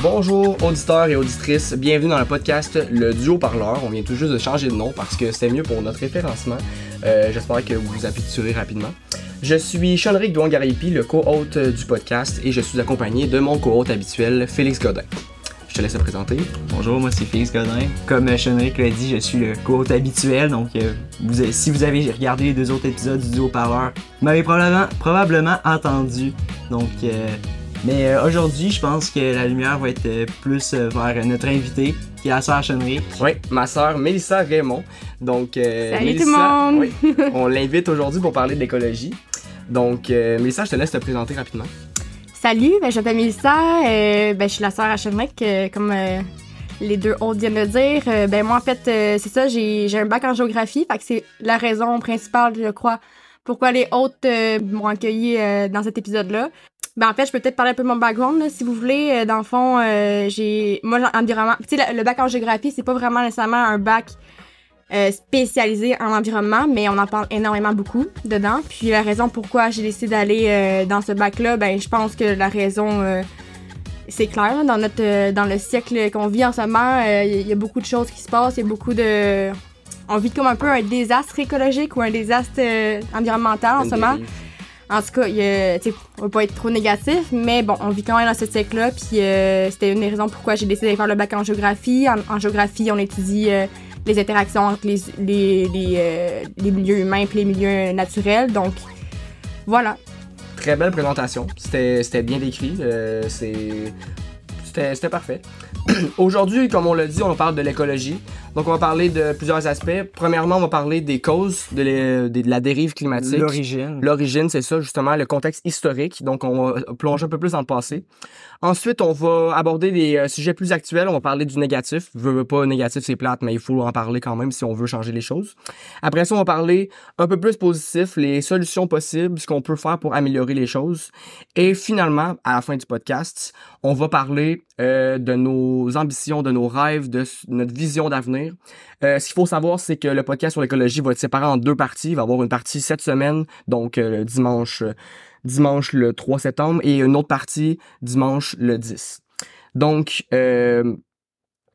Bonjour auditeurs et auditrices, bienvenue dans le podcast Le Duo Parleur. On vient tout juste de changer de nom parce que c'était mieux pour notre référencement. Euh, J'espère que vous vous habituerez rapidement. Je suis Sean-Ric Douangaripi, le co-hôte du podcast, et je suis accompagné de mon co-hôte habituel, Félix Godin. Je te laisse te présenter. Bonjour, moi c'est Félix Godin. Comme Sean-Ric l'a dit, je suis le co-hôte habituel, donc euh, vous si vous avez regardé les deux autres épisodes du Duo Parleur, vous m'avez probablement, probablement entendu. Donc, euh, mais euh, aujourd'hui, je pense que la lumière va être euh, plus euh, vers notre invité, qui est la sœur Sean-Ric. Oui, ma sœur Mélissa Raymond. Donc, euh, Salut Mélissa, tout le monde! oui, on l'invite aujourd'hui pour parler de l'écologie. Donc, euh, Mélissa, je te laisse te présenter rapidement. Salut, ben, je m'appelle Mélissa, euh, ben, je suis la sœur à Chenrec, euh, comme euh, les deux autres viennent de dire. Euh, ben, moi, en fait, c'est ça, j'ai un bac en géographie, fait que c'est la raison principale, je crois, pourquoi les autres m'ont accueilli dans cet épisode-là. Ben, en fait, je peux peut-être parler un peu de mon background, là, si vous voulez. Dans le fond, j'ai... Moi, environnement... Tu sais, le, le bac en géographie, c'est pas vraiment nécessairement un bac euh, spécialisé en environnement, mais on en parle énormément beaucoup dedans. Puis la raison pourquoi j'ai décidé d'aller euh, dans ce bac-là, ben je pense que la raison euh, c'est clair là, dans notre euh, dans le siècle qu'on vit en ce moment, il y a beaucoup de choses qui se passent, il y a beaucoup de on vit comme un peu un désastre écologique ou un désastre environnemental en ce moment. En tout cas, il on va pas être trop négatif, mais bon, on vit quand même dans ce siècle-là, puis euh, c'était une des raisons pourquoi j'ai décidé de faire le bac en géographie. En, en géographie, on étudie euh, les interactions entre les, les, les, euh, les milieux humains et les milieux naturels, donc voilà. Très belle présentation. C'était c'était bien décrit. euh, c'est- C'était c'était parfait. Aujourd'hui, comme on l'a dit, on parle de l'écologie. Donc, on va parler de plusieurs aspects. Premièrement, on va parler des causes de, l'é- de la dérive climatique. L'origine. L'origine, c'est ça, justement, le contexte historique. Donc, on va plonger un peu plus dans le passé. Ensuite, on va aborder des euh, sujets plus actuels. On va parler du négatif. Veux, veux pas négatif, c'est plate, mais il faut en parler quand même si on veut changer les choses. Après ça, on va parler un peu plus positif, les solutions possibles, ce qu'on peut faire pour améliorer les choses. Et finalement, à la fin du podcast, on va parler euh, de nos ambitions, de nos rêves, de notre vision d'avenir. Euh, ce qu'il faut savoir, c'est que le podcast sur l'écologie va être séparé en deux parties. Il va y avoir une partie cette semaine, donc euh, dimanche, dimanche le 3 septembre, et une autre partie dimanche le 10. Donc, euh,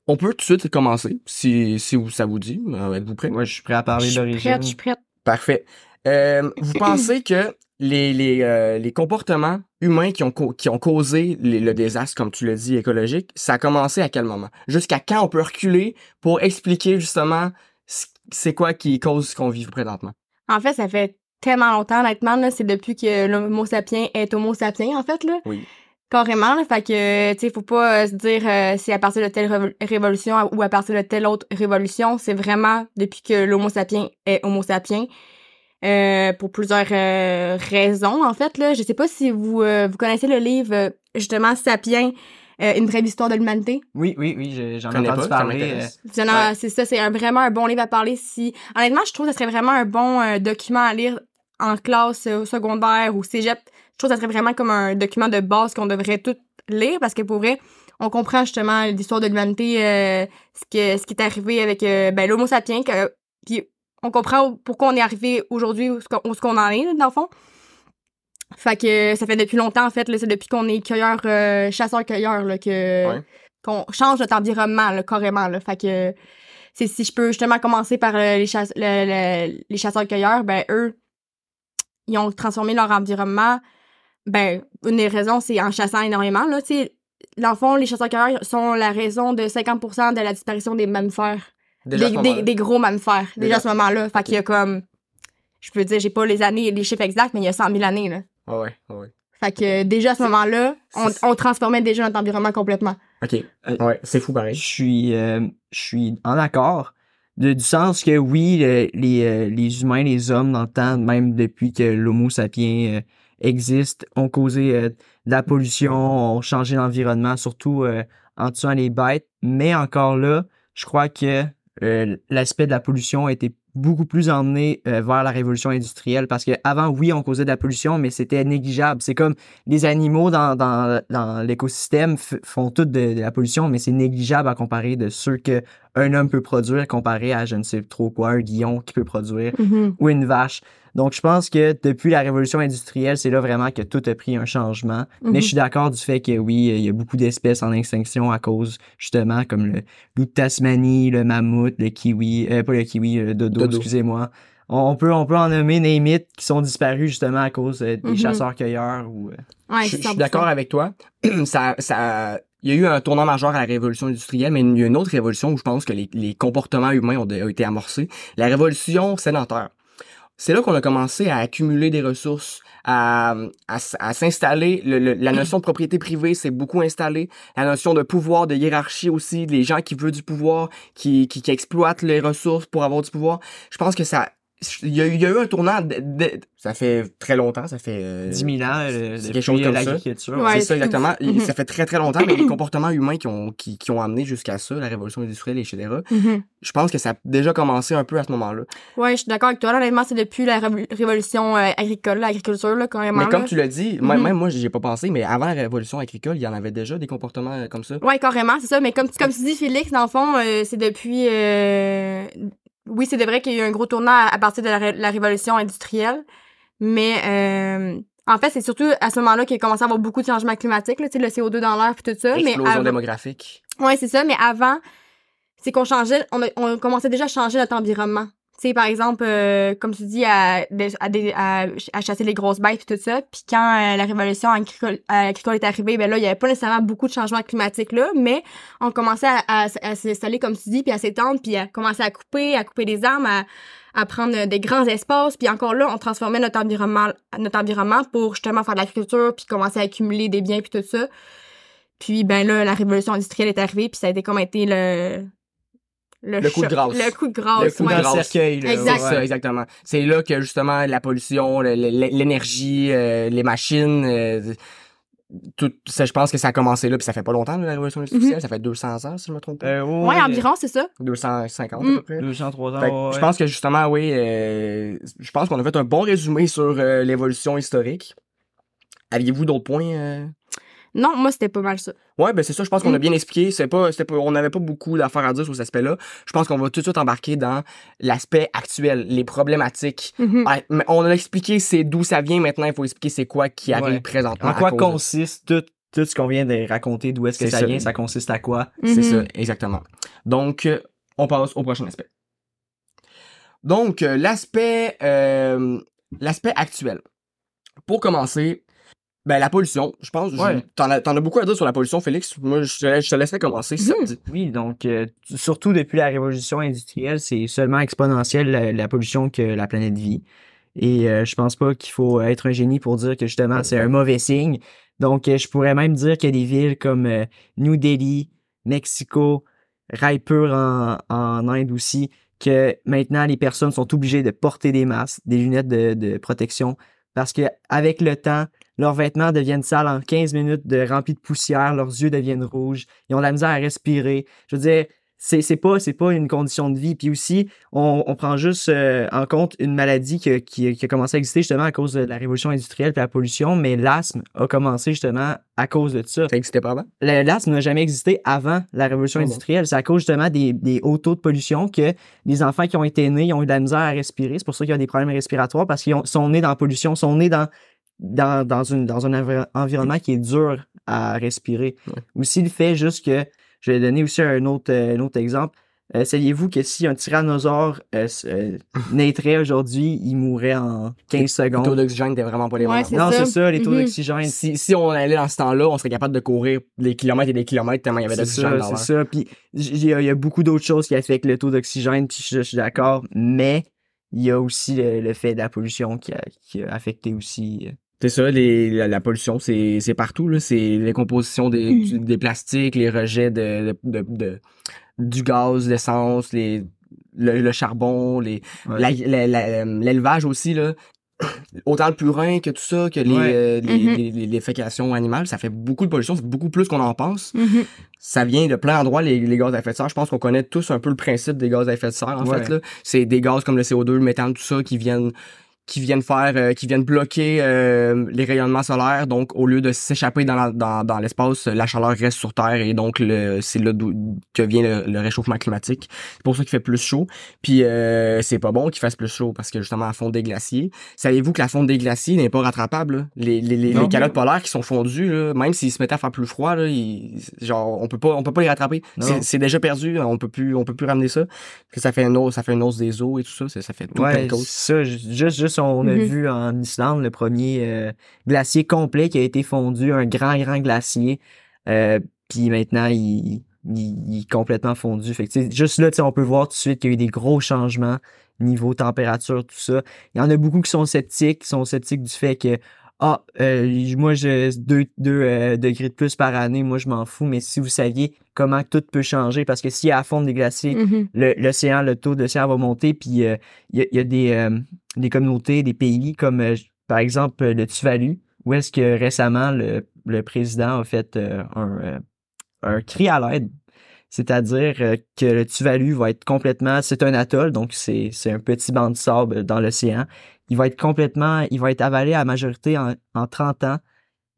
on peut tout de suite commencer, si, si vous- ça vous dit. Euh, Êtes-vous prêts? Moi, je suis prêt à parler Je suis d'origine. prête, je suis prête. Parfait. Euh, vous pensez que les, les, euh, les comportements humains qui ont, qui ont causé les- le désastre, comme tu l'as dit, écologique, ça a commencé à quel moment? Jusqu'à quand on peut reculer pour expliquer justement ce- c'est quoi qui cause ce qu'on vit présentement? En fait, ça fait tellement longtemps, honnêtement, là, c'est depuis que l'homo sapiens est homo sapiens, en fait, là. Oui. Carrément, là, fait que, tu sais, faut pas euh, se dire euh, c'est à partir de telle révo- révolution ou à partir de telle autre révolution. C'est vraiment depuis que l'homo sapiens est homo sapiens. Euh, pour plusieurs euh, raisons, en fait, là. Je sais pas si vous, vous connaissez le livre, justement, Sapiens, euh, une brève histoire de l'humanité? Oui, oui, oui, je- j'en ai entendu pas, parler. euh, C'est ça, c'est un- vraiment un bon livre à parler si... Honnêtement, je trouve que ça serait vraiment un bon euh, document à lire en classe euh, au secondaire ou cégep. Je trouve que ça serait vraiment comme un document de base qu'on devrait tout lire parce que pour vrai, on comprend justement l'histoire de l'humanité, euh, ce, que, ce qui est arrivé avec euh, ben, l'homo sapiens, puis on comprend pourquoi on est arrivé aujourd'hui où ce qu'on ce en est, dans le fond. Fait que ça fait depuis longtemps, en fait, c'est depuis qu'on est cueilleur, euh, chasseur-cueilleur, que Ouais. qu'on change notre environnement, là, carrément, là. Fait que c'est si je peux justement commencer par euh, les, chasse- le- le- les chasseurs-cueilleurs, ben eux, ils ont transformé leur environnement. Ben, une des raisons, c'est en chassant énormément, là. Dans le fond, les chasseurs-cueilleurs sont la raison de 50% de la disparition des mammifères. Déjà des, des, gros mammifères, déjà, Déjà. à ce moment-là. Fait qu'il y a comme, je peux dire, j'ai pas les années, les chiffres exacts, mais il y a 100 000 années, là. Ah ouais, ah ouais. Fait que déjà à ce moment-là, on, transformait déjà notre environnement complètement. OK. Euh, Ouais, c'est fou pareil. Je suis, euh, je suis en accord. De- du sens que oui, le- les, euh, les humains, les hommes, dans le temps, même depuis que l'Homo sapiens euh, existe, ont causé euh, de la pollution, ont changé l'environnement, surtout euh, en tuant les bêtes. Mais encore là, je crois que euh, l'aspect de la pollution a été beaucoup plus emmené euh, vers la révolution industrielle parce que avant oui on causait de la pollution mais c'était négligeable c'est comme les animaux dans, dans, dans l'écosystème font toutes de, la pollution mais c'est négligeable à comparer de ceux que un homme peut produire comparé à je ne sais trop quoi un lion qui peut produire Mm-hmm. ou une vache donc je pense que depuis la révolution industrielle c'est là vraiment que tout a pris un changement mais Mhm. je suis d'accord du fait que oui il y a beaucoup d'espèces en extinction à cause justement comme le loup de Tasmanie le mammouth le kiwi euh, pas le kiwi le dodo, Dodo. excusez-moi on on peut, on peut en nommer name it, qui sont disparus justement à cause euh, des Mhm. chasseurs-cueilleurs ou. euh, Ouais, je, je suis 100%. d'accord avec toi. ça, ça, il y a eu un tournant majeur à la révolution industrielle, mais il y a une autre révolution où je pense que les, les comportements humains ont, ont été amorcés. La révolution sédentaire. C'est là qu'on a commencé à accumuler des ressources, à, à, s'installer. Le- le- la notion de propriété privée s'est beaucoup installée. La notion de pouvoir, de hiérarchie aussi, les gens qui veulent du pouvoir, qui, qui exploitent les ressources pour avoir du pouvoir. Je pense que ça, il y a, eu- il y a eu un tournant. de- de- ça fait très longtemps, ça fait euh, 10 000 ans euh, quelque chose comme ça. Ouais. c'est ça exactement. Mhm. Ça fait très très longtemps, mais les comportements humains qui ont qui, qui ont amené jusqu'à ça, la révolution industrielle, etc. Mhm. Je pense que ça a déjà commencé un peu à ce moment-là. Ouais, je suis d'accord avec toi. Là, honnêtement, c'est depuis la révo- révolution euh, agricole, l'agriculture, là, carrément. Mais comme là. tu l'as dit, Mhm. même moi j'y ai pas pensé, mais avant la révolution agricole, il y en avait déjà des comportements euh, comme ça. Ouais, carrément, c'est ça. Mais comme, comme tu dis, Félix, dans le fond, euh, c'est depuis. Oui, c'est vrai qu'il y a eu un gros tournant à, à partir de la, ré- la révolution industrielle. Mais euh, en fait, c'est surtout à ce moment-là qu'il a commencé à avoir beaucoup de changements climatiques, là, le CO2 dans l'air puis tout ça. Mais Explosion avant- démographique. Ouais, c'est ça, mais avant, c'est qu'on changeait, on, a- on commençait déjà à changer notre environnement. Sais, par exemple, euh, comme tu dis, à, à, à, à chasser les grosses bêtes puis tout ça. Puis quand euh, la révolution agricole, agricole est arrivée, ben là, il y avait pas nécessairement beaucoup de changements climatiques là, mais on commençait à s'installer, comme tu dis, puis à s'étendre, puis à commencer à couper, à couper des arbres, à, à prendre des grands espaces. Puis encore là, on transformait notre environnement, notre environnement pour justement faire de l'agriculture, puis commencer à accumuler des biens, puis tout ça. Puis ben là, la révolution industrielle est arrivée, puis ça a été comme été le Le coup de grâce. Le coup de grâce. Le coup de ouais. Grâce. le cercueil, là. Exact. Exactement. C'est là que justement la pollution, le- le- l'énergie, euh, les machines, euh, tout ça, je pense que ça a commencé là, puis ça fait pas longtemps la révolution industrielle, ça fait 200 ans si je me trompe pas. Euh, Ouais, environ, c'est ça. 250 Mm. à peu près. 203 ans. Fait ouais, Je pense que justement, oui, euh, je pense qu'on a fait un bon résumé sur euh, l'évolution historique. Aviez-vous d'autres points? Non, moi, c'était pas mal ça. Ouais, ben c'est ça, je pense qu'on a Mm. bien expliqué. C'est pas, c'était pas, on n'avait pas beaucoup d'affaires à dire sur cet aspect-là. Je pense qu'on va tout de suite embarquer dans l'aspect actuel, les problématiques. Ouais, mais on a expliqué c'est d'où ça vient maintenant, il faut expliquer c'est quoi qui arrive Ouais. présentement. En quoi de- consiste tout, tout ce qu'on vient de raconter, d'où est-ce que C'est ça ça. vient, ça consiste à quoi? C'est Mhm. ça, exactement. Donc, euh, on passe au prochain aspect. Donc, euh, l'aspect euh, l'aspect actuel. Pour commencer, ben, la pollution, je pense. Ouais. T'en as, beaucoup à dire sur la pollution, Félix. Moi, je te, je te laisserai commencer si dit. Oui, donc euh, surtout depuis la révolution industrielle, c'est seulement exponentiel la, la pollution que la planète vit. Et euh, je pense pas qu'il faut être un génie pour dire que justement c'est un mauvais signe. Donc euh, je pourrais même dire qu'il y a des villes comme euh, New Delhi, Mexico, Raipur en, en Inde aussi, que maintenant les personnes sont obligées de porter des masques, des lunettes de, de protection, parce que avec le temps, leurs vêtements deviennent sales en 15 minutes de remplis de poussière, leurs yeux deviennent rouges, ils ont de la misère à respirer. Je veux dire, c'est c'est pas c'est pas une condition de vie. Puis aussi, on, on prend juste euh, en compte une maladie que- qui, qui a commencé à exister justement à cause de la révolution industrielle et la pollution, mais l'asthme a commencé justement à cause de ça. Ça existait pas avant? L'asthme n'a jamais existé avant la révolution Ah industrielle. C'est à cause justement des, des hauts taux de pollution que les enfants qui ont été nés ils ont eu de la misère à respirer. C'est pour ça qu'ils ont des problèmes respiratoires parce qu'ils ont- sont nés dans la pollution, sont nés dans, dans, dans, une, dans un envi- environnement qui est dur à respirer. Ouais. Aussi le fait juste que, je vais donner aussi un autre, euh, un autre exemple. Euh, Saviez-vous que si un tyrannosaure euh, euh, naîtrait aujourd'hui, il mourrait en 15 Le taux secondes? d'oxygène n'était vraiment pas les mêmes. Non, c'est ça, les taux Mhm. d'oxygène. Si, si on allait dans ce temps-là, on serait capable de courir des kilomètres et des kilomètres tellement il y avait d'oxygène dans c'est l'air. ça. Puis il y, a- il y a beaucoup d'autres choses qui affectent le taux d'oxygène, puis je, je suis d'accord, mais il y a aussi le, le fait de la pollution qui a, qui a affecté aussi. C'est ça, les, la, la pollution, c'est c'est partout. là. C'est les compositions des, Mm. du- des plastiques, les rejets de, de, de- de- du gaz, l'essence, les le, le charbon, les Ouais. l'élevage aussi là. autant le purin que tout ça, que les, Ouais. euh, les, Mhm. les, les- les fécations animales, ça fait beaucoup de pollution, c'est beaucoup plus qu'on en pense. Mhm. Ça vient de plein d'endroits, les, les gaz à effet de serre. Je pense qu'on connaît tous un peu le principe des gaz à effet de serre, en Ouais. fait. là. C'est des gaz comme le CO2, le méthane, tout ça, qui viennent qui viennent faire, euh, qui viennent bloquer euh, les rayonnements solaires. Donc, au lieu de s'échapper dans, la- dans, dans l'espace, la chaleur reste sur Terre et donc le, c'est là que vient le, le réchauffement climatique. C'est pour ça qu'il fait plus chaud. Puis euh, c'est pas bon qu'il fasse plus chaud parce que justement la fonte des glaciers. Savez-vous que la fonte des glaciers n'est pas rattrapable? là? Les, les, les, calottes polaires qui sont fondues, là, même s'ils se mettaient à faire plus froid, là, ils- genre on peut pas on peut pas les rattraper. C'est, c'est déjà perdu. On peut plus on peut plus ramener ça. Que ça fait une hausse, ça fait une hausse des eaux et tout ça. Ça, ça fait tout plein de causes. ça, ju- juste, on a Mhm. vu en Islande le premier euh, glacier complet qui a été fondu, un grand, grand glacier. Euh, puis maintenant, il, il, il est complètement fondu. Fait que, juste là, on peut voir tout de suite qu'il y a eu des gros changements niveau température, tout ça. Il y en a beaucoup qui sont sceptiques, qui sont sceptiques du fait que ah, euh, moi, deux euh, degrés de plus par année, moi, je m'en fous. Mais si vous saviez comment tout peut changer, parce que s'il y a la fonte des glaciers, Mhm. le- l'océan, le, taux d'océan va monter, puis euh, il y, a, il y a des, des communautés, des pays comme euh, par exemple le Tuvalu, où est-ce que récemment le, président a fait euh, un, euh, un cri à l'aide. C'est-à-dire que le Tuvalu va être complètement, c'est un atoll, donc c'est un petit banc de sable dans l'océan. Il va être complètement, il va être avalé à la majorité en, en 30 ans.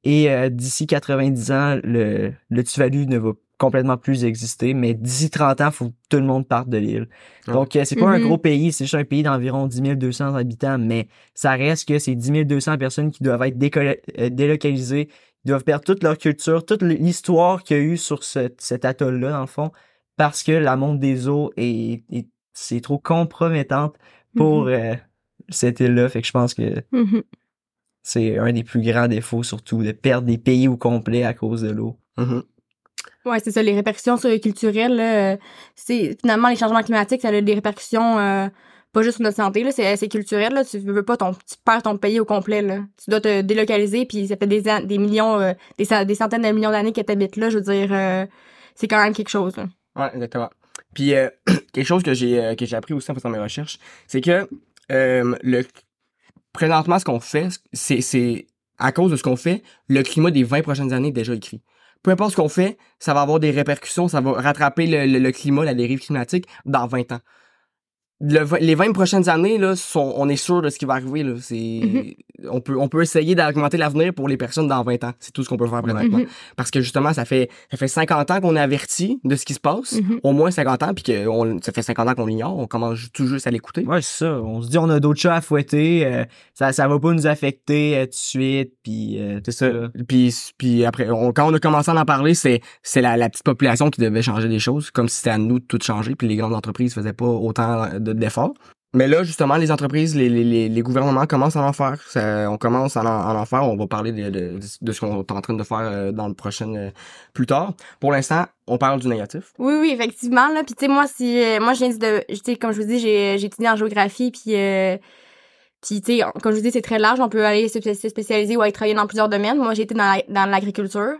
Et d'ici 90 ans, le, le Tuvalu ne va complètement plus exister, mais d'ici 30 ans, il faut que tout le monde parte de l'île. Ouais. Donc, euh, c'est pas un Mhm. gros pays, c'est juste un pays d'environ 10 200 habitants, mais ça reste que c'est 10 200 personnes qui doivent être euh, délocalisées, ils doivent perdre toute leur culture, toute l'histoire qu'il y a eu sur ce- cet atoll-là, dans le fond, parce que la monte des eaux est, est- c'est trop compromettante pour Mhm. euh, cette île-là. Fait que je pense que Mhm. c'est un des plus grands défauts, surtout, de perdre des pays au complet à cause de l'eau. Ouais, c'est ça, les répercussions culturelles, euh, c'est finalement les changements climatiques, ça a des répercussions euh, pas juste sur notre santé, là, c'est c'est culturel, là, tu veux pas ton tu perds ton pays au complet là. Tu dois te délocaliser puis ça fait des des millions euh, des, des centaines de millions d'années que t'habites là, je veux dire euh, c'est quand même quelque chose. là. Ouais, exactement. Puis euh, quelque chose que j'ai euh, que j'ai appris aussi en faisant mes recherches, c'est que euh, le présentement ce qu'on fait, c'est c'est à cause de ce qu'on fait, le climat des 20 prochaines années est déjà écrit. Peu importe ce qu'on fait, ça va avoir des répercussions, ça va rattraper le, climat, la dérive climatique dans 20 ans. Le les 20 prochaines années, là, sont, on est sûr de ce qui va arriver. Là. C'est, Mhm. on, peut, on peut essayer d'augmenter l'avenir pour les personnes dans 20 ans. C'est tout ce qu'on peut faire présentement. Mhm. Parce que justement, ça fait, ça fait 50 ans qu'on est averti de ce qui se passe. Mhm. Au moins 50 ans, puis que on, ça fait 50 ans qu'on l'ignore. On commence tout juste à l'écouter. Ouais, c'est ça. On se dit, on a d'autres chats à fouetter, euh, ça, ça va pas nous affecter euh, tout de suite, puis euh, C'est ça. Puis, puis après, on- quand on a commencé à en parler, c'est, c'est la, la petite population qui devait changer des choses, comme si c'était à nous de tout changer, puis les grandes entreprises faisaient pas autant de- d'efforts. Mais là, justement, les entreprises, les, les, les, gouvernements commencent à en faire. On commence à en, en faire. On va parler de, de, de ce qu'on est en train de faire euh, dans le prochain euh, plus tard. Pour l'instant, on parle du négatif. Oui, oui, effectivement. Là. Puis, tu sais, moi, si, euh, moi, je viens de. Comme je vous dis, j'ai étudié en géographie. Puis, puis tu sais, comme je vous dis, c'est très large. On peut aller se spé- se spécialiser ou aller travailler dans plusieurs domaines. Moi, j'ai été dans l'agriculture,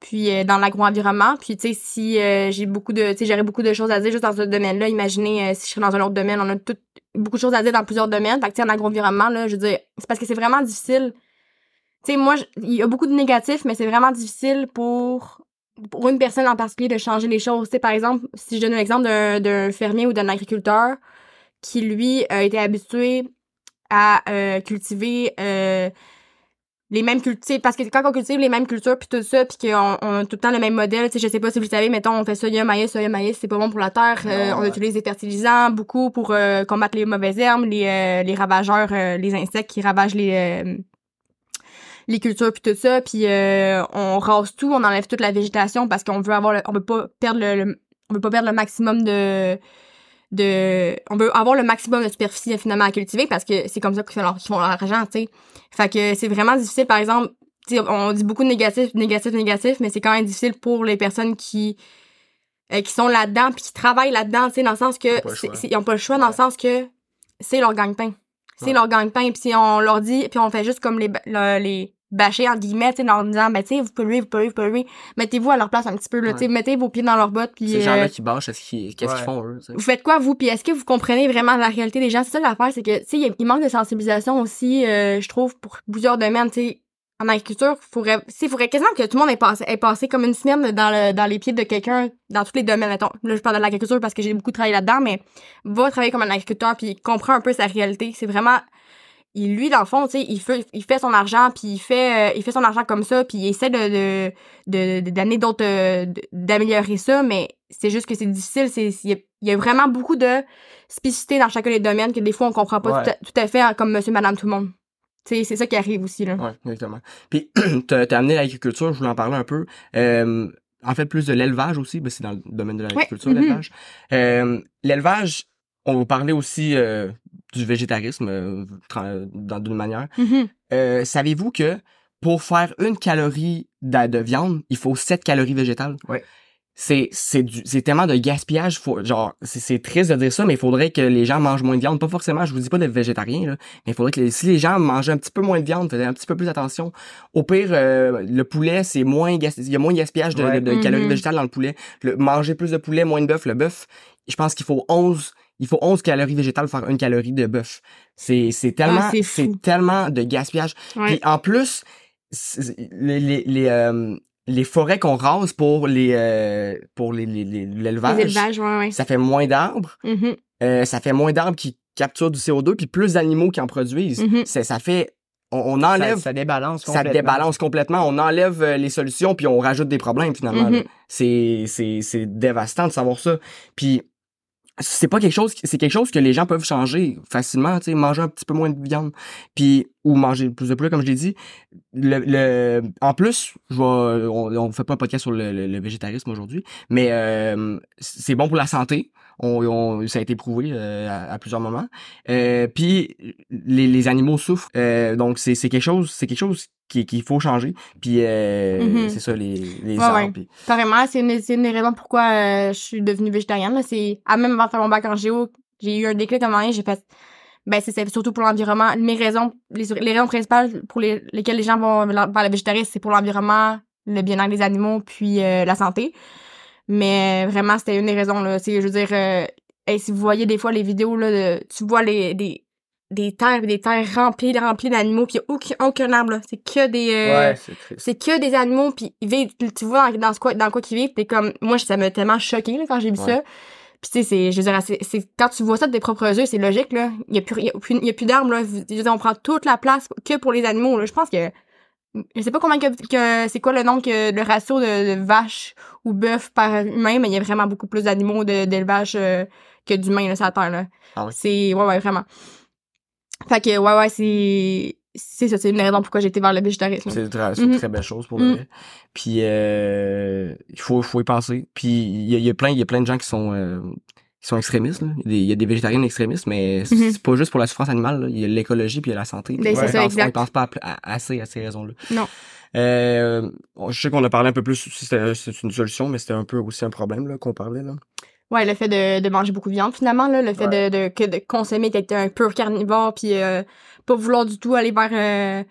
puis euh, dans l'agro-environnement. Puis, tu sais, si euh, j'ai beaucoup de. Tu sais, j'aurais beaucoup de choses à dire juste dans ce domaine-là. Imaginez euh, si je serais dans un autre domaine. On a tout, beaucoup de choses à dire dans plusieurs domaines. Fait que, tu sais, en agro-environnement, là, je veux dire, c'est parce que c'est vraiment difficile. Tu sais, moi, il y a beaucoup de négatifs, mais c'est vraiment difficile pour pour une personne en particulier de changer les choses. Tu sais, par exemple, si je donne l'exemple d'un, d'un fermier ou d'un agriculteur qui, lui, a été habitué à cultiver les mêmes cultures. Parce que quand on cultive les mêmes cultures, puis tout ça, puis qu'on on a tout le temps le même modèle, tu sais, je sais pas si vous le savez, mettons, on fait soya, maïs, soya, maïs, c'est pas bon pour la terre. Euh, on ouais. utilise des fertilisants beaucoup pour euh, combattre les mauvaises herbes, les, euh, les ravageurs, les insectes qui ravagent les... les cultures puis tout ça puis on rase tout on enlève toute la végétation parce qu'on veut avoir le, on veut pas perdre le, le- on veut pas perdre le maximum de de on veut avoir le maximum de superficie finalement à cultiver parce que c'est comme ça qu'ils font leur, qu'ils font leur argent tu sais fait que c'est vraiment difficile par exemple tu sais, on dit beaucoup de négatifs négatifs négatifs mais c'est quand même difficile pour les personnes qui euh, qui sont là-dedans puis qui travaillent là-dedans tu sais dans le sens que Ils ont pas le choix. dans le sens que c'est leur gagne-pain c'est Ouais. leur gagne-pain puis si on leur dit puis on fait juste comme les le- les bâcher, en guillemets, en disant, ben, tu sais, vous polluez, vous polluez, vous polluez. Mettez-vous à leur place un petit peu, là, mettez vos pieds dans leurs bottes, puis... Ces euh, gens-là qui bâchent, est-ce qu'ils- qu'est-ce qu'ils font, eux? vous faites quoi, vous? Puis est-ce que vous comprenez vraiment la réalité des gens? C'est ça l'affaire, c'est que, tu sais, il manque de sensibilisation aussi, euh, je trouve, pour plusieurs domaines, tu sais. En agriculture, faudrait, sais, faudrait quasiment que tout le monde ait passé, ait passé comme une semaine dans, le, dans les pieds de quelqu'un, dans tous les domaines. Mettons, là, je parle de l'agriculture parce que j'ai beaucoup travaillé là-dedans, mais va travailler comme un agriculteur puis comprend un peu sa réalité. C'est vraiment, il, lui, dans le fond, tu sais, il fait, il fait son argent puis il fait, euh, il fait son argent comme ça puis il essaie de, de, d'amener d'autres, euh, d'améliorer ça, mais c'est juste que c'est difficile. C'est, il y a- il y a vraiment beaucoup de spécificités dans chacun des domaines que des fois on comprend pas Ouais. tout, à, tout à fait hein, comme monsieur, madame, tout le monde. Sais, c'est ça qui arrive aussi, là. Ouais, exactement. Puis, t'as t'as amené l'agriculture, je voulais en parler un peu. Euh, en fait, plus de l'élevage aussi, ben, c'est dans le domaine de l'agriculture, mhm. l'élevage. L'élevage, on va parler aussi euh, du végétarisme euh, tra- dans d'une manière. Mhm. Euh, Savez-vous que pour faire une calorie de, de viande, il faut 7 calories végétales? Ouais. C'est, c'est, du, c'est tellement de gaspillage. Faut, genre, c'est, c'est triste de dire ça, mais il faudrait que les gens mangent moins de viande. Pas forcément, je vous dis pas d'être végétarien, là, mais il faudrait que les- si les gens mangeaient un petit peu moins de viande, faisaient un petit peu plus attention. Au pire, euh, le poulet, c'est moins gas- il y a moins de gaspillage de, Ouais. de- de calories Mhm. végétales dans le poulet. Le, manger plus de poulet, moins de bœuf. Le bœuf, je pense qu'il faut 11 il faut 11 calories végétales pour faire une calorie de bœuf. C'est, c'est tellement, Ah, c'est c'est fou. tellement de gaspillage. Ouais. Puis en plus, les, les, les, euh, les forêts qu'on rase pour les euh, pour les, les- les- l'élevage, Les élevages, ouais, ouais. ça fait moins d'arbres, Mhm. euh, ça fait moins d'arbres qui capturent du CO2, puis plus d'animaux qui en produisent. Mhm. C'est- ça fait on, on Ça, enlève ça débalance ça complètement. débalance complètement. On enlève les solutions puis on rajoute des problèmes finalement. C'est c'est c'est dévastant de savoir ça. Puis c'est pas quelque chose c'est quelque chose que les gens peuvent changer facilement, tu sais, manger un petit peu moins de viande. Puis ou manger plus de poulet comme je l'ai dit. Le, le en plus, je vais on, on fait pas un podcast sur le, le- le végétarisme aujourd'hui, mais euh, c'est bon pour la santé. On, on- ça a été prouvé euh, à, à plusieurs moments. Euh, puis les, les animaux souffrent, Euh, donc c'est quelque chose c'est quelque chose qui- qu'il faut changer. Puis Mhm. c'est ça les les Ouais, arbres. ouais. Carrément, c'est une, une des raisons pourquoi je suis devenue végétarienne. C'est, à même avant de faire mon bac en géo, j'ai eu un déclic à un moment j'ai fait, ben, c'est surtout pour l'environnement. Mes raisons, les, les raisons principales pour les, lesquelles les gens vont vers le végétarisme, c'est pour l'environnement, le bien-être des animaux, puis euh, la santé. Mais vraiment, c'était une des raisons, là. Je veux dire, euh, hey, si vous voyez des fois les vidéos, là, de- tu vois les, des, des terres, des terres remplies, remplies d'animaux, puis il y a aucun, aucun arbre. C'est que des, euh, Ouais. C'est que des animaux puis ils vivent tu vois dans, quoi dans quoi qu'ils vivent comme moi ça m'a tellement choqué quand j'ai vu Ouais. ça puis tu sais c'est je veux dire c'est c'est- quand tu vois ça de tes propres yeux c'est logique là. Il y a plus il y a plus, y a plus d'arbres là. Je veux dire on prend toute la place que pour les animaux là. Je pense que je sais pas combien que, que c'est quoi le nombre que le ratio de, de vaches ou bœufs par humain mais il y a vraiment beaucoup plus d'animaux d'élevage euh, que d'humains là sur la terre là. Ah oui. c'est ouais ouais vraiment. Fait que ouais ouais c'est c'est ça c'est une raison pourquoi j'ai été vers le végétarisme C'est une Mhm. très belle chose pour Mhm. le vrai. Puis euh, il faut, faut y penser. Puis il y a, il y a plein, y a plein de gens qui sont euh, qui sont extrémistes. Il y a des- il y a des végétariens extrémistes, mais c'est Mhm. c'est pas juste pour la souffrance animale. Il y a l'écologie puis il y a la santé. Ben, c'est ça, exact. Ils pensent pas à- à- assez à ces raisons-là. Non. Euh, je sais qu'on a parlé un peu plus. si C'est une solution, mais c'était un peu aussi un problème là, qu'on parlait là. Ouais, le fait de, de manger beaucoup de viande, finalement, là, le fait de, de, que de consommer, d'être un pur carnivore, puis euh, pas vouloir du tout aller vers euh,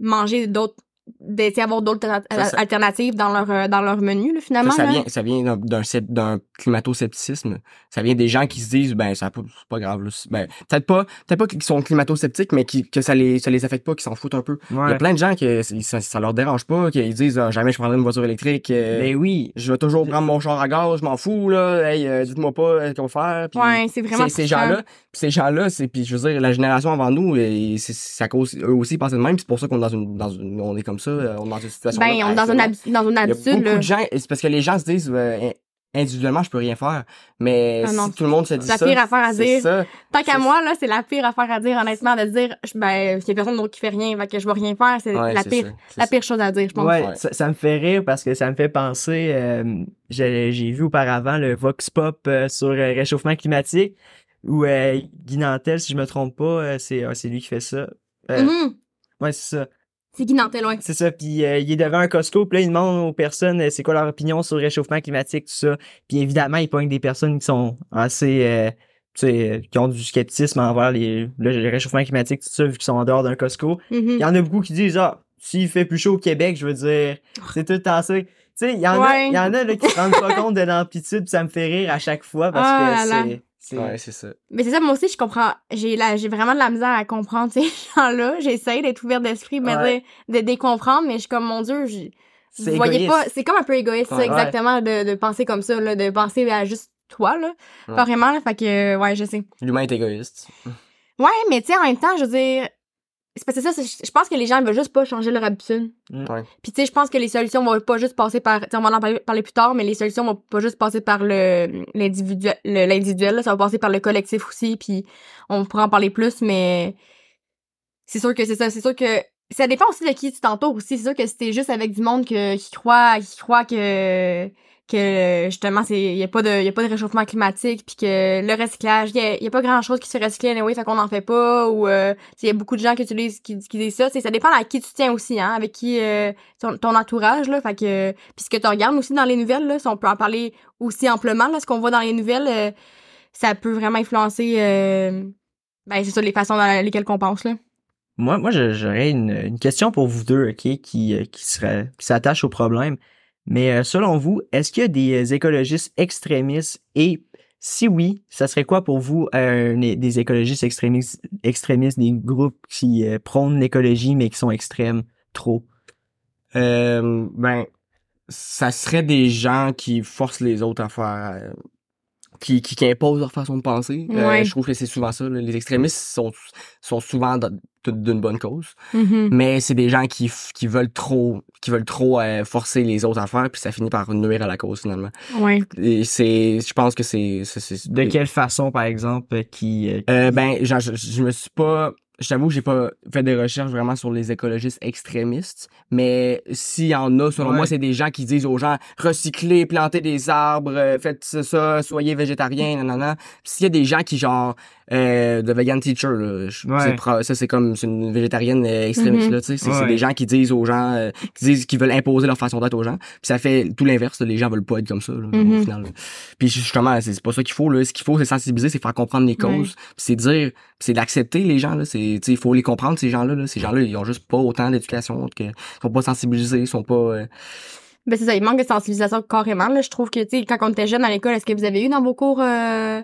manger d'autres, d'essayer d'avoir d'autres alter- Ça, ça- alternatives dans leur, euh, dans leur menu, là, finalement. Ça, ça là? vient, ça vient d'un- d'un climato-scepticisme. Ça vient des gens qui se disent, ben, ça c'est pas grave, là. Ben, peut-être pas, peut-être pas qu'ils sont climato-sceptiques, mais qui, que ça les, ça les affecte pas, qu'ils s'en foutent un peu. Il y a plein de gens que ça, ça leur dérange pas, qui disent, Ah, jamais je prendrai une voiture électrique, euh, Ben oui. je vais toujours prendre mon char à gaz, je m'en fous, là, hey, euh, dites-moi pas euh, qu'on va faire. Puis Ouais, c'est vraiment ces, gens-là, puis ces gens-là, c'est, puis je veux dire, la génération avant nous, et à cause, eux aussi ils pensaient de même, c'est pour ça qu'on est dans une, dans une, on est comme ça, euh, on est dans une situation. Ben, on est dans une, habi- dans une Il y a habitude, beaucoup là. de gens, c'est parce que les gens se disent, euh, individuellement, je peux rien faire. Mais Ah non, si tout le monde se dit la ça. pire affaire à c'est dire. ça. Tant qu'à c'est- moi, là, c'est la pire affaire à dire, honnêtement, de dire, je- ben, il y a personne d'autre qui fait rien, fait que je vais rien faire, c'est Ouais, la c'est pire, ça, c'est la pire chose à dire, je pense. Ouais, Ouais. Ça, ça me fait rire parce que ça me fait penser. euh, j'ai vu auparavant le Vox Pop euh, sur le réchauffement climatique où euh, Guy Nantel, si je me trompe pas, euh, c'est euh, c'est lui qui fait ça. Euh, Mhm. Ouais, c'est ça. C'est Guy Nantel, ouais. C'est ça. Puis euh, il est devant un Costco, puis là, il demande aux personnes euh, c'est quoi leur opinion sur le réchauffement climatique, tout ça. Puis évidemment, il pogne des personnes qui sont assez. euh, tu sais, euh, qui ont du scepticisme envers les, le, le réchauffement climatique, tout ça, vu qu'ils sont en dehors d'un Costco. Mhm. Il y en a beaucoup qui disent Ah, s'il fait plus chaud au Québec, je veux dire, c'est tout le temps ça. Tu sais, il y en a, il y en a là, qui se rendent pas compte de l'amplitude, puis ça me fait rire à chaque fois parce Ah que là. c'est. Ouais, c'est ça. Mais c'est ça, moi aussi, je comprends. J'ai vraiment de la misère à comprendre ces gens-là. J'essaie d'être ouverte d'esprit, mais Ouais. de, de, de les comprendre, mais je suis comme, mon Dieu, je, vous voyez pas. C'est comme un peu égoïste, ça, exactement, de, de penser comme ça, là, de penser à juste toi, là. Ouais. Carrément, là. Fait que, ouais, je sais. L'humain est égoïste. Ouais, mais tu sais, en même temps, je veux dire, c'est parce que ça, je pense que les gens ils veulent juste pas changer leur habitude. Ouais. Puis tu sais, je pense que les solutions vont pas juste passer par, on va en parler, parler plus tard, mais les solutions vont pas juste passer par le l'individuel, ça va passer par le collectif aussi, puis on pourra en parler plus, mais c'est sûr que c'est ça, c'est sûr que ça dépend aussi de qui tu t'entoures aussi. C'est sûr que si t'es juste avec du monde que, qui croit, qui croit que que justement c'est y a pas de y a pas de réchauffement climatique puis que le recyclage y a, y a pas grand chose qui se fait recycler anyway fait qu'on en fait pas ou euh, il y a beaucoup de gens qui utilisent qui, qui disent ça. C'est ça dépend à qui tu tiens aussi hein avec qui euh, ton, ton entourage là. Puis ce que tu regardes aussi dans les nouvelles là si on peut en parler aussi amplement là ce qu'on voit dans les nouvelles euh, ça peut vraiment influencer ben c'est ça les façons dans lesquelles qu'on pense là. Moi, moi j'aurais une, une question pour vous deux, OK, qui, qui, serait, qui s'attache au problème. Mais euh, selon vous, est-ce qu'il y a des euh, écologistes extrémistes? Et si oui, ça serait quoi pour vous euh, des- écologistes extrémistes, des groupes qui prônent l'écologie mais qui sont extrêmes trop? Ben, ça serait des gens qui forcent les autres à faire, qui, qui, qui imposent leur façon de penser. Euh, Ouais. je trouve que c'est souvent ça. là. Les extrémistes sont, sont souvent d'une bonne cause, Mm-hmm. mais c'est des gens qui, qui veulent trop, qui veulent trop euh, forcer les autres à faire, puis ça finit par nuire à la cause finalement. ouais Et c'est, je pense que c'est, c'est, c'est- De quelle façon, par exemple, euh, qui... Euh, ben, genre, je, je me suis pas. Je t'avoue que j'ai pas fait des recherches vraiment sur les écologistes extrémistes, mais s'il y en a, selon Ouais. moi, c'est des gens qui disent aux gens recyclez, plantez des arbres, euh, faites ça, soyez végétarien, nanana. S'il y a des gens qui genre euh, de vegan teacher, là, Ouais. ça c'est comme c'est une végétarienne euh, extrémiste Mhm. là, tu sais, c'est Ouais. des gens qui disent aux gens, euh, qui disent qu'ils veulent imposer leur façon d'être aux gens. Puis ça fait tout l'inverse, là, les gens veulent pas être comme ça là, au final. là. Puis justement, c'est pas ça qu'il faut là. Ce qu'il faut, c'est sensibiliser, c'est faire comprendre les causes, c'est dire, c'est d'accepter les gens là. C'est, tu sais, il faut les comprendre ces gens-là. Là. Ces gens-là, ils ont juste pas autant d'éducation, ils sont pas sensibilisés, ils sont pas. euh, Ben c'est ça, il manque de sensibilisation carrément. Là. Je trouve que, tu sais, quand on était jeune à l'école, est-ce que vous avez eu dans vos cours, euh,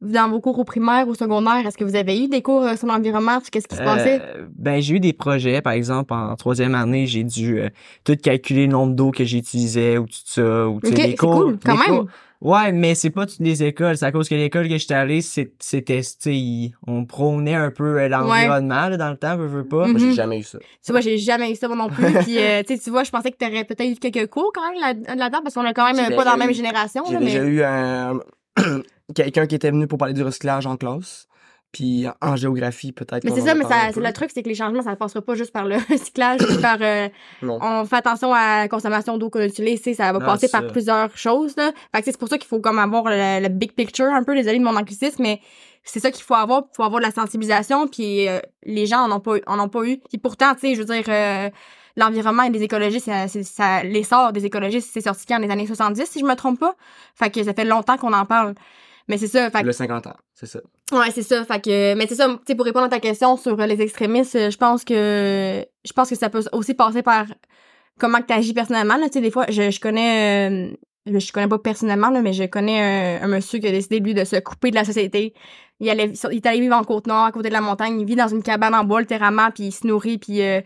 dans vos cours au primaire ou au secondaire, est-ce que vous avez eu des cours euh, sur l'environnement, sur qu'est-ce qui se passait? Euh, ben, j'ai eu des projets, par exemple, en troisième année, j'ai dû euh, tout calculer le nombre d'eau que j'utilisais ou tout ça. Ou, tu sais, Ok, les c'est cours- cool, quand même. cours- Ouais, mais c'est pas toutes les écoles. C'est à cause que l'école que j'étais allé, c'était, tu sais, il- on prônait un peu euh, l'environnement là, dans le temps, veux, veux pas. Mhm. Moi, j'ai jamais eu ça. Tu vois, j'ai jamais eu ça moi non plus. Puis, euh, tu sais, tu vois, je pensais que t'aurais peut-être eu quelques cours quand même là- là-dedans, parce qu'on est quand même pas dans la même eu- génération. J'ai déjà mais... eu un quelqu'un qui était venu pour parler du recyclage en classe, puis en géographie peut-être. Mais c'est ça, mais ça, le truc, c'est que les changements, ça ne passera pas juste par le recyclage, par euh, on fait attention à la consommation d'eau qu'on utilise, ça va Non, passer par plusieurs choses. Là. Fait que c'est pour ça qu'il faut comme avoir le, le big picture un peu, désolé de mon anglicisme, mais c'est ça qu'il faut avoir, il faut avoir de la sensibilisation, puis euh, les gens en ont pas eu, en ont pas eu. Puis pourtant, tu sais, je veux dire, euh, l'environnement et les écologistes, ça, ça, l'essor des écologistes, c'est sorti quand, dans les années 70, si je me trompe pas. Fait que ça fait longtemps qu'on en parle. Mais c'est ça, fait Le 50 ans, c'est ça. Ouais, c'est ça. Fait que, mais c'est ça, tu pour répondre à ta question sur euh, les extrémistes, euh, je pense que, je pense que ça peut aussi passer par comment que t'agis personnellement. Tu sais, des fois, je, je connais, euh, je connais pas personnellement, là, mais je connais un, un monsieur qui a décidé, lui, de se couper de la société. Il allait, il est allé vivre en Côte-Nord, à côté de la montagne. Il vit dans une cabane en bois, littéralement, puis il se nourrit, puis euh,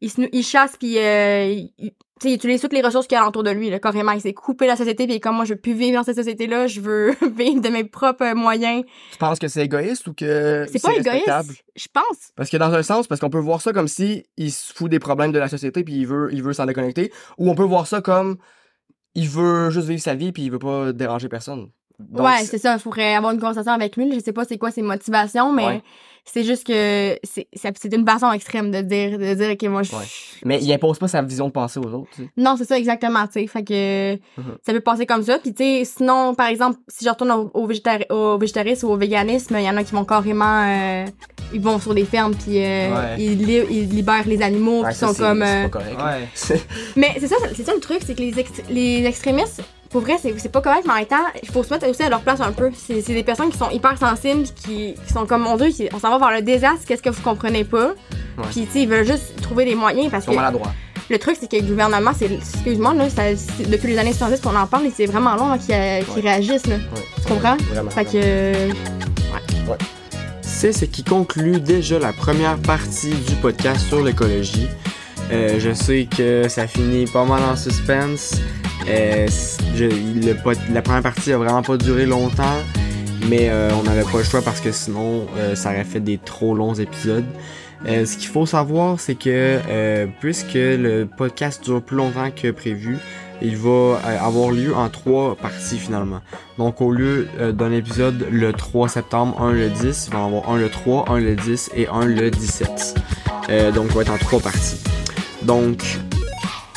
il, se, il chasse, puis euh, il, tu sais, il utilise toutes les ressources qu'il y a autour de lui, là, carrément. Il s'est coupé la société, puis comme moi, je veux plus vivre dans cette société-là, je veux vivre de mes propres moyens. Tu penses que c'est égoïste ou que C'est pas égoïste, je pense. Parce que dans un sens, parce qu'on peut voir ça comme si il se fout des problèmes de la société puis il veut, il veut s'en déconnecter, ou on peut voir ça comme il veut juste vivre sa vie puis il veut pas déranger personne. Donc, ouais, c'est ça. Il faudrait avoir une conversation avec lui. Je sais pas c'est quoi ses motivations, mais Ouais. c'est juste que c'est une façon extrême de dire de dire que moi je Ouais. Mais il impose pas sa vision de pensée aux autres. tu sais. non c'est ça exactement tu sais fait que Mhm. ça peut passer comme ça puis tu sais sinon par exemple si je retourne au, au, végétari- au végétarisme ou au véganisme il y en a qui vont carrément euh, ils vont sur des fermes puis euh, Ouais. ils, li- ils libèrent les animaux Ouais, qui ça, sont comme c'est euh, pas correct. Ouais. C'est- mais c'est ça, c'est ça le truc, c'est que les, ex- les extrémistes, pour vrai, c'est c'est pas correct, mais en même temps, il faut se mettre aussi à leur place un peu. C'est des personnes qui sont hyper sensibles, qui, qui sont comme, mon Dieu, qui- on s'en va vers le désastre, qu'est-ce que vous comprenez pas? Puis, tu sais, ils veulent juste trouver des moyens parce Ils sont que maladroits. le truc, c'est que le gouvernement, c'est. Excuse-moi, là, ça- depuis les années 70 qu'on en parle et c'est vraiment long là, qu'ils euh, Ouais. réagissent, là. Ouais. Tu comprends? Vraiment. Fait que. euh, C'est ce qui conclut déjà la première partie du podcast sur l'écologie. Euh, je sais que ça finit pas mal en suspense. Euh, la première partie a vraiment pas duré longtemps, mais euh, on n'avait pas le choix parce que sinon euh, ça aurait fait des trop longs épisodes. Ce qu'il faut savoir, c'est que puisque le podcast dure plus longtemps que prévu, il va avoir lieu en trois parties finalement. Donc au lieu d'un épisode le 3 septembre, un le 10, il va en avoir un le 3, un le 10 et un le 17. Euh, donc il va être en trois parties. Donc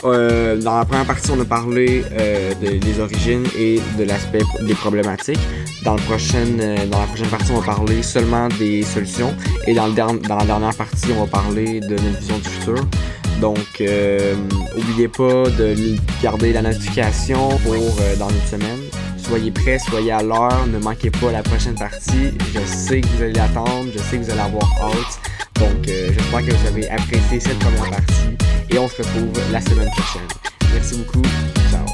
euh, dans la première partie, on a parlé euh, de- des origines et de l'aspect des problématiques. Dans, le prochain, euh, dans la prochaine partie, on va parler seulement des solutions. Et dans, le dans la dernière partie, on va parler de notre vision du futur. Donc, euh, oubliez pas de garder la notification pour euh, dans une semaine. Soyez prêts, soyez à l'heure, ne manquez pas la prochaine partie. Je sais que vous allez l'attendre, je sais que vous allez avoir hâte. Donc, euh, j'espère que vous avez apprécié cette première partie et on se retrouve la semaine prochaine. Merci beaucoup. Ciao.